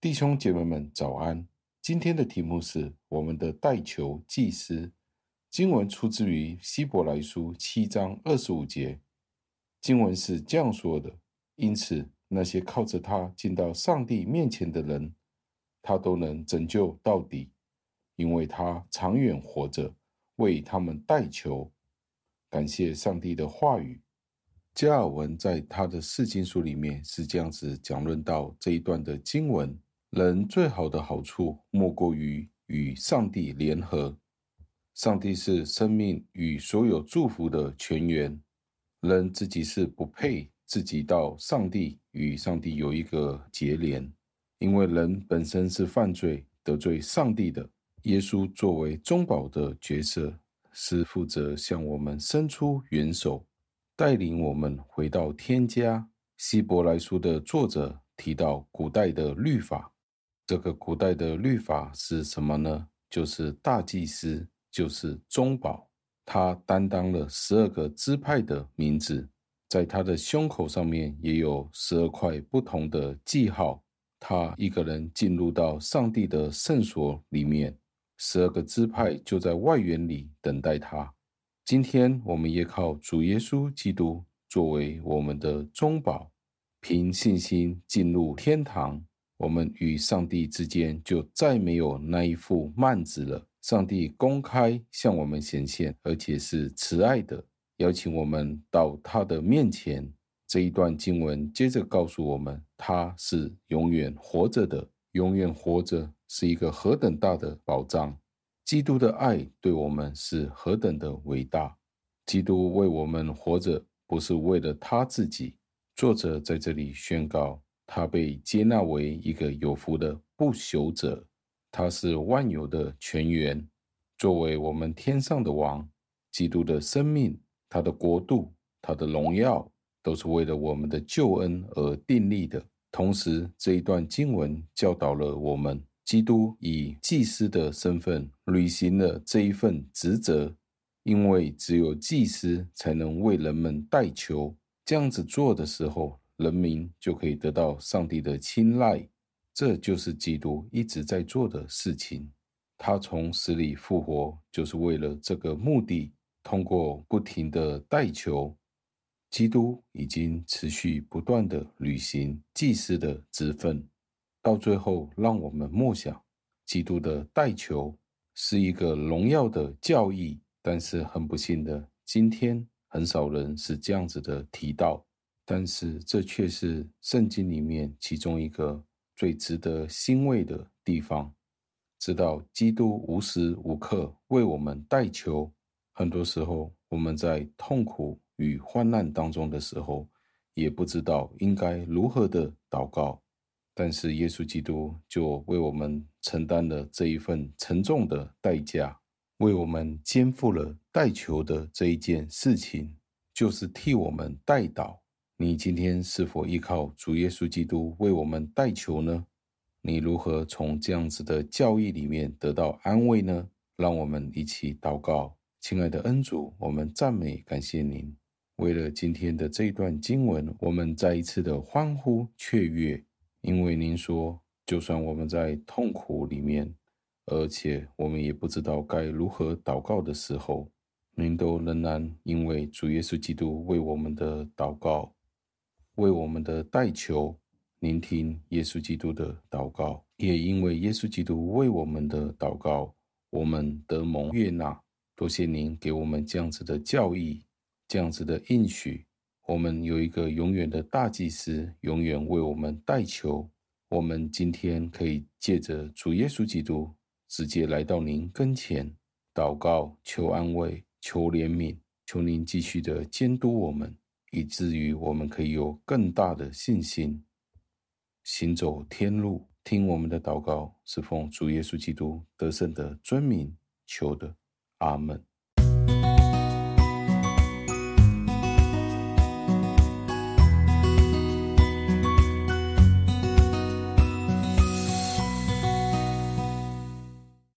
弟兄姐妹们，早安！今天的题目是我们的代求祭司。经文出自于希伯来书七章二十五节。经文是这样说的：因此，那些靠着他进到上帝面前的人，他都能拯救到底，因为他长远活着，为他们代求。感谢上帝的话语。加尔文在他的释经书里面是这样子讲论到这一段的经文。人最好的好处，莫过于与上帝联合。上帝是生命与所有祝福的泉源。人自己是不配自己到上帝与上帝有一个结连，因为人本身是犯罪得罪上帝的。耶稣作为中保的角色，是负责向我们伸出援手，带领我们回到天家。希伯来书的作者提到古代的律法。这个古代的律法是什么呢？就是大祭司，就是中保，他担当了十二个支派的名字，在他的胸口上面也有十二块不同的记号。他一个人进入到上帝的圣所里面，十二个支派就在外园里等待他。今天我们也靠主耶稣基督作为我们的中保，凭信心进入天堂。我们与上帝之间就再没有那一副幔子了。上帝公开向我们显现，而且是慈爱的，邀请我们到他的面前。这一段经文接着告诉我们，他是永远活着的，永远活着是一个何等大的保障。基督的爱对我们是何等的伟大。基督为我们活着，不是为了他自己。作者在这里宣告。他被接纳为一个有福的不朽者，他是万有的泉源，作为我们天上的王，基督的生命、他的国度、他的荣耀，都是为了我们的救恩而订立的。同时，这一段经文教导了我们，基督以祭司的身份履行了这一份职责，因为只有祭司才能为人们代求。这样子做的时候，人民就可以得到上帝的青睐，这就是基督一直在做的事情。他从死里复活，就是为了这个目的。通过不停的代求，基督已经持续不断的履行祭司的职分。到最后，让我们默想，基督的代求是一个荣耀的教义。但是很不幸的，今天很少人是这样子的提到。但是这却是圣经里面其中一个最值得欣慰的地方，知道基督无时无刻为我们代求。很多时候我们在痛苦与患难当中的时候，也不知道应该如何的祷告。但是耶稣基督就为我们承担了这一份沉重的代价，为我们肩负了代求的这一件事情，就是替我们代祷。你今天是否依靠主耶稣基督为我们代求呢？你如何从这样子的教义里面得到安慰呢？让我们一起祷告，亲爱的恩主，我们赞美感谢您。为了今天的这一段经文，我们再一次的欢呼雀跃，因为您说，就算我们在痛苦里面，而且我们也不知道该如何祷告的时候，您都仍然因为主耶稣基督为我们的祷告。为我们的代求，聆听耶稣基督的祷告，也因为耶稣基督为我们的祷告，我们得蒙悦纳。多谢您给我们这样子的教义，这样子的应许。我们有一个永远的大祭司，永远为我们代求。我们今天可以借着主耶稣基督，直接来到您跟前祷告，求安慰，求怜悯，求您继续的监督我们。以至于我们可以有更大的信心，行走天路，听我们的祷告，是奉主耶稣基督得胜的尊名求的，阿门。